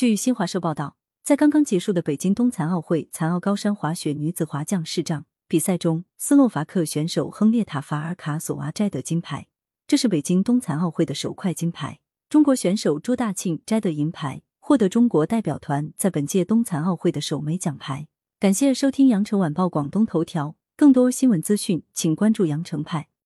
据新华社报道，在刚刚结束的北京冬残奥会残奥高山滑雪女子滑降试障比赛中，斯洛伐克选手亨列塔法尔卡索娃摘得金牌。这是北京冬残奥会的首块金牌，中国选手朱大庆摘得银牌，获得中国代表团在本届冬残奥会的首枚奖牌。感谢收听羊城晚报广东头条，更多新闻资讯请关注羊城派。